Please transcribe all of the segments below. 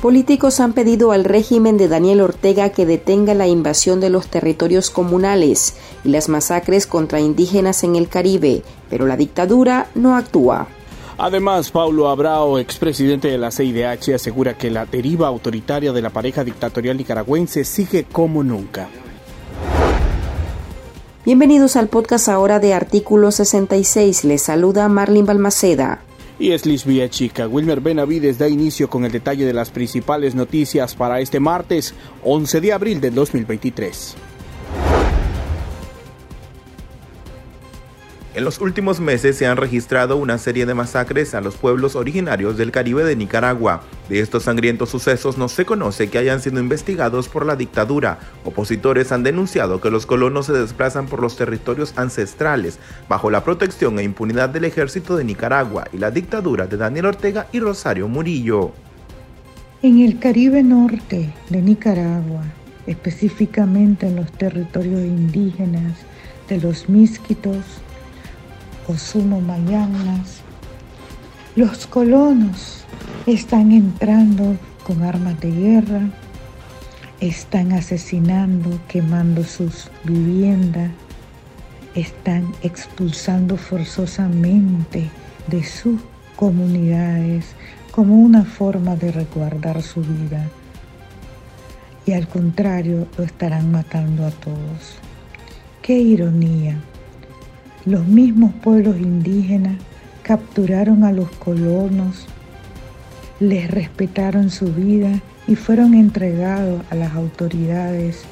Políticos han pedido al régimen de Daniel Ortega que detenga la invasión de los territorios comunales y las masacres contra indígenas en el Caribe, pero la dictadura no actúa. Además, Paulo Abrao, expresidente de la CIDH, asegura que la deriva autoritaria de la pareja dictatorial nicaragüense sigue como nunca. Bienvenidos al podcast ahora de Artículo 66. Les saluda Marlin Balmaceda. Y es Lisbia Chica. Wilmer Benavides da inicio con el detalle de las principales noticias para este martes 11 de abril del 2023. En los últimos meses se han registrado una serie de masacres a los pueblos originarios del Caribe de Nicaragua. De estos sangrientos sucesos no se conoce que hayan sido investigados por la dictadura. Opositores han denunciado que los colonos se desplazan por los territorios ancestrales bajo la protección e impunidad del ejército de Nicaragua y la dictadura de Daniel Ortega y Rosario Murillo. En el Caribe norte de Nicaragua, específicamente en los territorios indígenas de los Misquitos, Osumo Mayanas. Los colonos están entrando con armas de guerra, están asesinando, quemando sus viviendas, están expulsando forzosamente de sus comunidades como una forma de resguardar su vida. Y al contrario, lo estarán matando a todos. Qué ironía los mismos pueblos indígenas capturaron a los colonos, les respetaron su vida y fueron entregados a las autoridades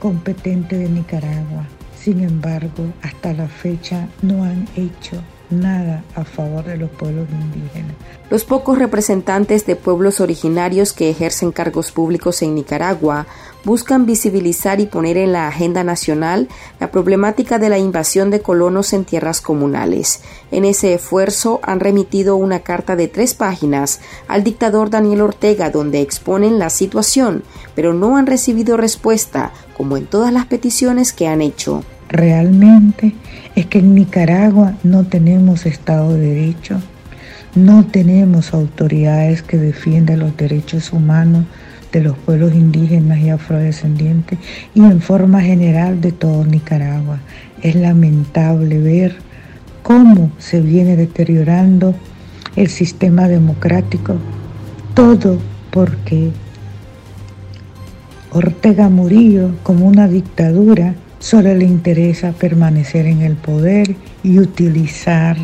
competentes de Nicaragua. Sin embargo, hasta la fecha no han hecho nada a favor de los pueblos indígenas. Los pocos representantes de pueblos originarios que ejercen cargos públicos en Nicaragua buscan visibilizar y poner en la agenda nacional la problemática de la invasión de colonos en tierras comunales. En ese esfuerzo han remitido una carta de tres páginas al dictador Daniel Ortega donde exponen la situación, pero no han recibido respuesta, como en todas las peticiones que han hecho realmente es que en Nicaragua no tenemos Estado de Derecho, no tenemos autoridades que defiendan los derechos humanos de los pueblos indígenas y afrodescendientes y en forma general de todo Nicaragua. Es lamentable ver cómo se viene deteriorando el sistema democrático, todo porque Ortega Murillo, como una dictadura, Solo le interesa permanecer en el poder y utilizar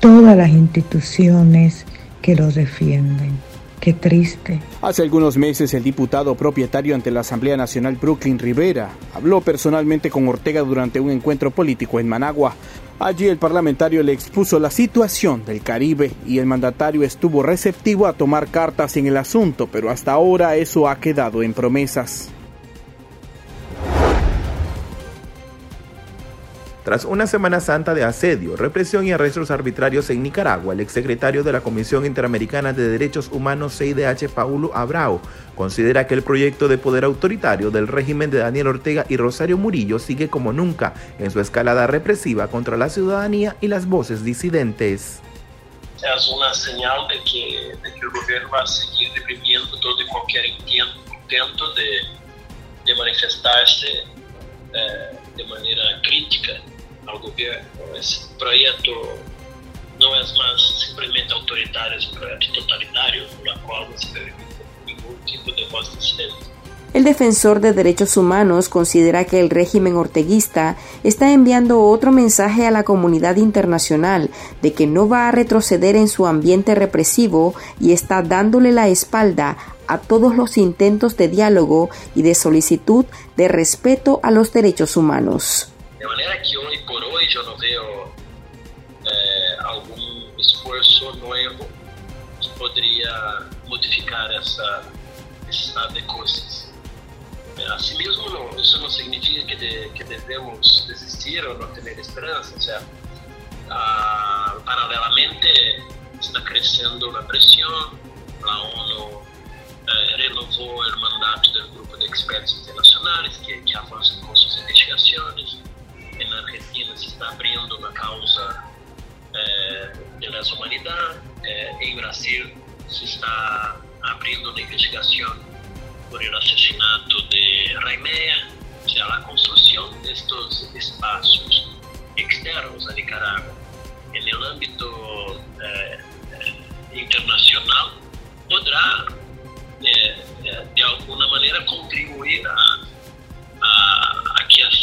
todas las instituciones que lo defienden. Qué triste. Hace algunos meses el diputado propietario ante la Asamblea Nacional Brooklyn Rivera habló personalmente con Ortega durante un encuentro político en Managua. Allí el parlamentario le expuso la situación del Caribe y el mandatario estuvo receptivo a tomar cartas en el asunto, pero hasta ahora eso ha quedado en promesas. Tras una Semana Santa de asedio, represión y arrestos arbitrarios en Nicaragua, el exsecretario de la Comisión Interamericana de Derechos Humanos CIDH, Paulo Abrao, considera que el proyecto de poder autoritario del régimen de Daniel Ortega y Rosario Murillo sigue como nunca en su escalada represiva contra la ciudadanía y las voces disidentes. Es una señal de que, el gobierno va a seguir reprimiendo todo y cualquier intento de, manifestarse eh, de manera crítica al gobierno. Ese proyecto no es más simplemente autoritario, es un proyecto totalitario, por el cual no se permite ningún tipo de voz. El defensor de derechos humanos considera que el régimen orteguista está enviando otro mensaje a la comunidad internacional de que no va a retroceder en su ambiente represivo y está dándole la espalda a todos los intentos de diálogo y de solicitud de respeto a los derechos humanos. De manera que hoy por hoy yo no veo eh, algún esfuerzo nuevo que podría modificar esa, estado de cosas. Eh, Asimismo, eso no significa que, que, debemos desistir o no tener esperanza. O sea, ah, paralelamente está creciendo la presión, la ONU eh, renovó el mandato del grupo de expertos internacionales que, que avanzan con sus investigaciones en Argentina se está abriendo una causa de lesa humanidad, eh, en Brasil se está abrindo una investigación por el asesinato de Raimea, o sea, la construcción de estos espacios externos a Nicaragua en el ámbito eh, eh, internacional podrá de alguna manera contribuir a, a, a que incremente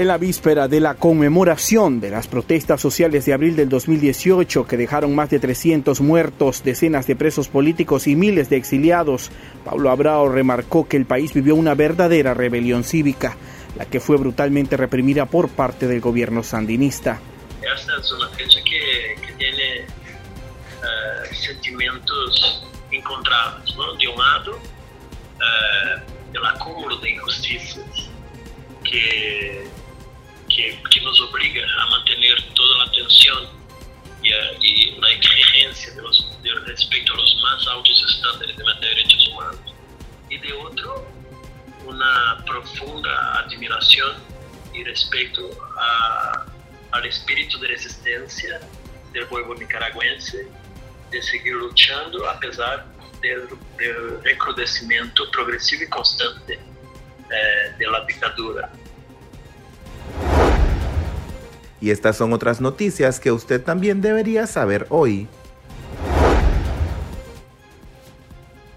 en la víspera de la conmemoración de las protestas sociales de abril del 2018 que dejaron más de 300 muertos, decenas de presos políticos y miles de exiliados, Pablo Abrao remarcó que el país vivió una verdadera rebelión cívica, la que fue brutalmente reprimida por parte del gobierno sandinista. Esta es una fecha que, tiene eh, sentimientos encontrados. De un lado, uh, el acúmulo de injusticias que que, nos obliga a mantener toda la atención y, la exigencia de, los, respecto a los más altos estándares de materia de derechos humanos. Y de otro, una profunda admiración y respeto al espíritu de resistencia del pueblo nicaragüense, de seguir luchando a pesar del, recrudecimiento progresivo y constante eh, de la dictadura. Y estas son otras noticias que usted también debería saber hoy.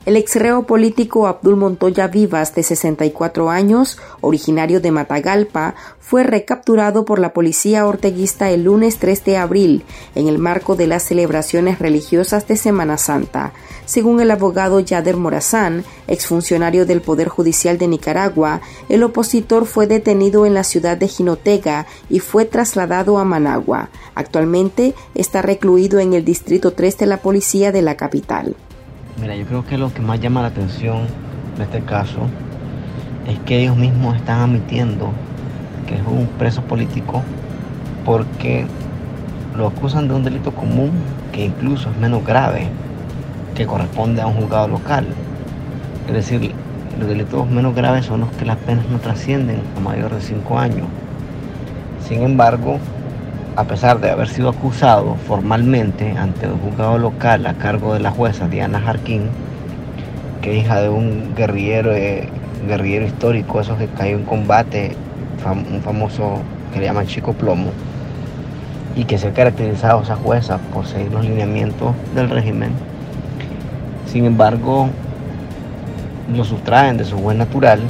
El exreo político Abdul Montoya Vivas, de 64 años, originario de Matagalpa, fue recapturado por la policía orteguista el lunes 3 de abril en el marco de las celebraciones religiosas de Semana Santa. Según el abogado Yader Morazán, exfuncionario del Poder Judicial de Nicaragua, el opositor fue detenido en la ciudad de Jinotega y fue trasladado a Managua. Actualmente está recluido en el Distrito 3 de la Policía de la capital. Mira, yo creo que lo que más llama la atención en este caso es que ellos mismos están admitiendo que es un preso político porque lo acusan de un delito común que incluso es menos grave que corresponde a un juzgado local. Es decir, los delitos menos graves son los que las penas no trascienden a mayor de 5 años. Sin embargo, a pesar de haber sido acusado formalmente ante un juzgado local a cargo de la jueza Diana Jarquín, que es hija de un guerrillero, eh, guerrillero histórico, esos que cayó en combate, un famoso que le llaman Chico Plomo, y que se ha caracterizado esa jueza por seguir los lineamientos del régimen. Sin embargo, lo sustraen de su buen natural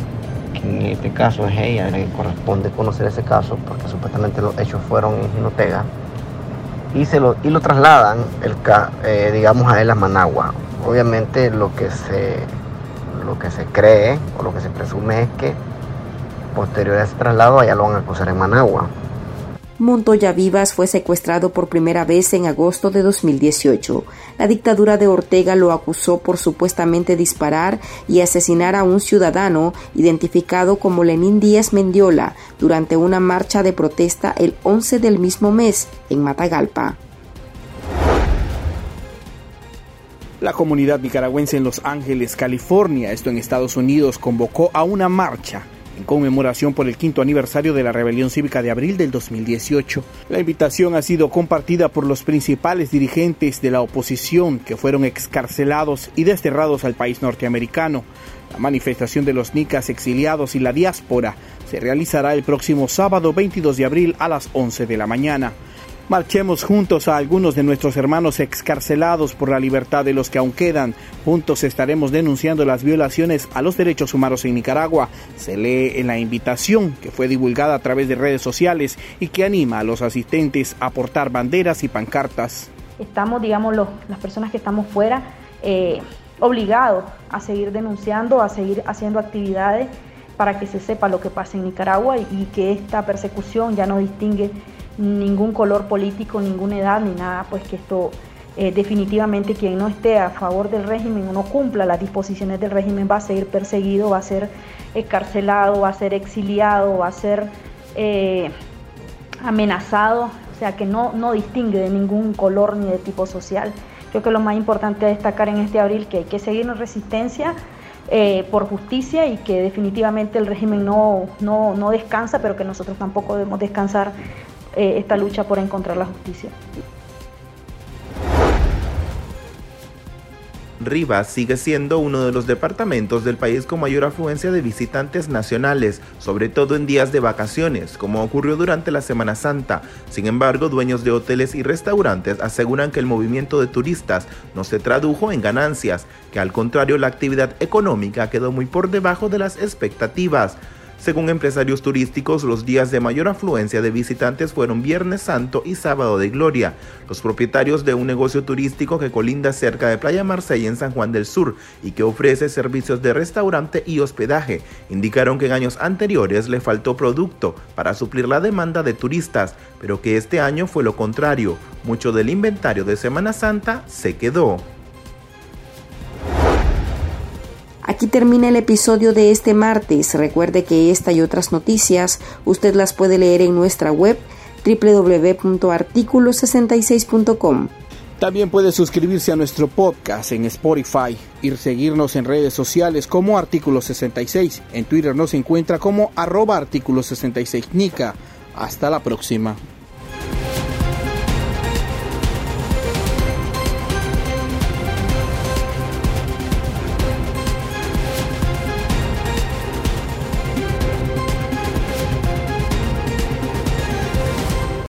en este caso es ella la que corresponde conocer ese caso, porque supuestamente los hechos fueron en Jinotega, y, se lo, y lo trasladan, el, eh, digamos, a él a Managua. Obviamente lo que, se, lo que se cree o lo que se presume es que posterior a ese traslado allá lo van a acusar en Managua. Montoya Vivas fue secuestrado por primera vez en agosto de 2018. La dictadura de Ortega lo acusó por supuestamente disparar y asesinar a un ciudadano identificado como Lenín Díaz Mendiola durante una marcha de protesta el 11 del mismo mes en Matagalpa. La comunidad nicaragüense en Los Ángeles, California, esto en Estados Unidos, convocó a una marcha en conmemoración por el quinto aniversario de la rebelión cívica de abril del 2018. La invitación ha sido compartida por los principales dirigentes de la oposición que fueron excarcelados y desterrados al país norteamericano. La manifestación de los nicas exiliados y la diáspora se realizará el próximo sábado 22 de abril a las 11 de la mañana. Marchemos juntos a algunos de nuestros hermanos excarcelados por la libertad de los que aún quedan. Juntos estaremos denunciando las violaciones a los derechos humanos en Nicaragua. Se lee en la invitación que fue divulgada a través de redes sociales y que anima a los asistentes a portar banderas y pancartas. Estamos, digamos, las personas que estamos fuera, eh, obligados a seguir denunciando, a seguir haciendo actividades para que se sepa lo que pasa en Nicaragua y que esta persecución ya no distingue ningún color político, ninguna edad ni nada, pues que esto eh, definitivamente quien no esté a favor del régimen o no cumpla las disposiciones del régimen va a ser perseguido, va a ser encarcelado, va a ser exiliado, va a ser eh, amenazado, o sea que no, no distingue de ningún color ni de tipo social. Creo que lo más importante a destacar en este abril que hay que seguir en resistencia eh, por justicia y que definitivamente el régimen no, no, no descansa, pero que nosotros tampoco debemos descansar eh, esta lucha por encontrar la justicia. Rivas sigue siendo uno de los departamentos del país con mayor afluencia de visitantes nacionales, sobre todo en días de vacaciones, como ocurrió durante la Semana Santa. Sin embargo, dueños de hoteles y restaurantes aseguran que el movimiento de turistas no se tradujo en ganancias, que al contrario la actividad económica quedó muy por debajo de las expectativas. Según empresarios turísticos, los días de mayor afluencia de visitantes fueron Viernes Santo y Sábado de Gloria. Los propietarios de un negocio turístico que colinda cerca de Playa Marsella en San Juan del Sur y que ofrece servicios de restaurante y hospedaje indicaron que en años anteriores le faltó producto para suplir la demanda de turistas, pero que este año fue lo contrario. Mucho del inventario de Semana Santa se quedó. Termina el episodio de este martes. Recuerde que esta y otras noticias usted las puede leer en nuestra web www.articulo66.com. También puede suscribirse a nuestro podcast en Spotify y seguirnos en redes sociales como Artículo 66. En Twitter nos encuentra como arroba Artículo 66 Nica. Hasta la próxima.